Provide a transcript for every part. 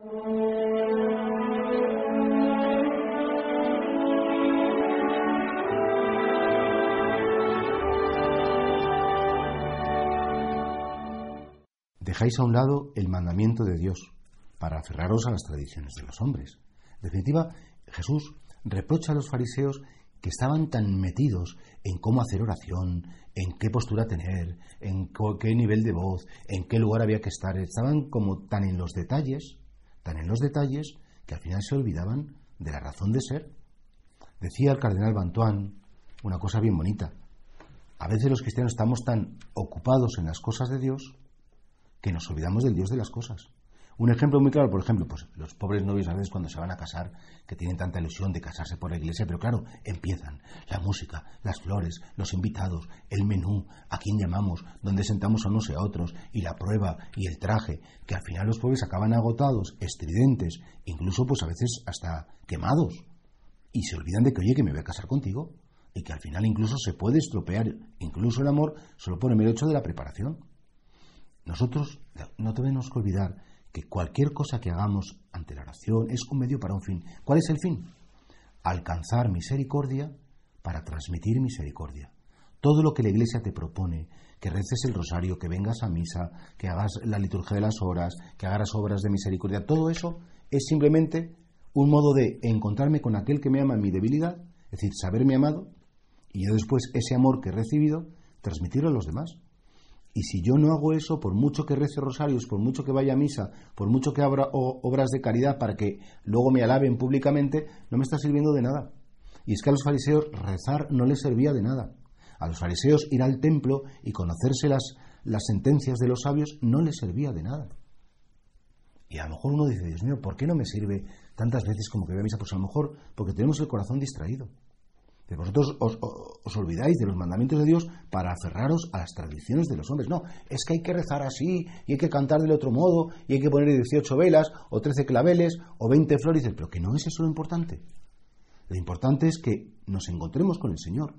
Dejáis a un lado el mandamiento de Dios para aferraros a las tradiciones de los hombres. En definitiva, Jesús reprocha a los fariseos que estaban tan metidos en cómo hacer oración, en qué postura tener, en qué nivel de voz, en qué lugar había que estar, estaban como tan en los detalles, tan en los detalles, que al final se olvidaban de la razón de ser. Decía el cardenal Bantuán una cosa bien bonita. A veces los cristianos estamos tan ocupados en las cosas de Dios que nos olvidamos del Dios de las cosas. Un ejemplo muy claro, por ejemplo, pues los pobres novios a veces cuando se van a casar, que tienen tanta ilusión de casarse por la iglesia, pero claro, empiezan la música, las flores, los invitados, el menú, a quién llamamos, dónde sentamos a unos y a otros, y la prueba y el traje, que al final los pobres acaban agotados, estridentes, incluso pues a veces hasta quemados, y se olvidan de que, oye, que me voy a casar contigo, y que al final incluso se puede estropear incluso el amor solo por el mero hecho de la preparación. Nosotros no tenemos que olvidar que cualquier cosa que hagamos ante la oración es un medio para un fin. ¿Cuál es el fin? Alcanzar misericordia para transmitir misericordia. Todo lo que la Iglesia te propone, que reces el rosario, que vengas a misa, que hagas la liturgia de las horas, que hagas obras de misericordia, todo eso es simplemente un modo de encontrarme con aquel que me ama en mi debilidad, es decir, saberme amado, y yo después ese amor que he recibido, transmitirlo a los demás. Y si yo no hago eso, por mucho que rece rosarios, por mucho que vaya a misa, por mucho que abra obras de caridad para que luego me alaben públicamente, no me está sirviendo de nada. Y es que a los fariseos rezar no les servía de nada. A los fariseos ir al templo y conocerse las, las sentencias de los sabios no les servía de nada. Y a lo mejor uno dice, Dios mío, ¿por qué no me sirve tantas veces como que voy a misa? Pues a lo mejor porque tenemos el corazón distraído vosotros os, olvidáis de los mandamientos de Dios para aferraros a las tradiciones de los hombres. No, es que hay que rezar así, y hay que cantar del otro modo, y hay que poner 18 velas, o 13 claveles, o 20 flores, pero que no es eso lo importante. Lo importante es que nos encontremos con el Señor,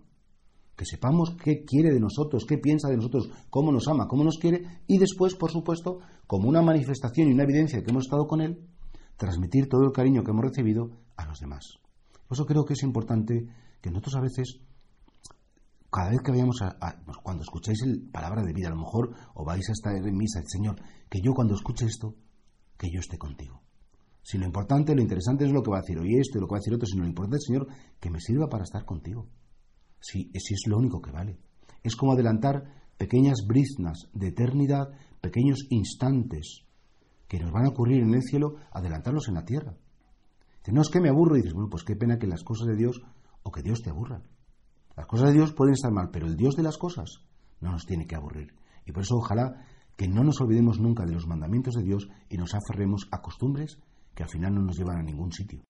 que sepamos qué quiere de nosotros, qué piensa de nosotros, cómo nos ama, cómo nos quiere, y después, por supuesto, como una manifestación y una evidencia de que hemos estado con Él, transmitir todo el cariño que hemos recibido a los demás. Por eso creo que es importante que nosotros a veces, cada vez que vayamos a, pues cuando escucháis el palabra de vida, a lo mejor o vais a estar en misa, el Señor, que yo cuando escuche esto, que yo esté contigo. Si lo importante, lo interesante es lo que va a decir hoy esto y lo que va a decir otro, sino lo importante Señor, que me sirva para estar contigo. Si, si es lo único que vale. Es como adelantar pequeñas briznas de eternidad, pequeños instantes que nos van a ocurrir en el cielo, adelantarlos en la tierra. Dice, no es que me aburro, y dices, bueno, pues qué pena que las cosas de Dios o que Dios te aburra. Las cosas de Dios pueden estar mal, pero el Dios de las cosas no nos tiene que aburrir. Y por eso ojalá que no nos olvidemos nunca de los mandamientos de Dios y nos aferremos a costumbres que al final no nos llevan a ningún sitio.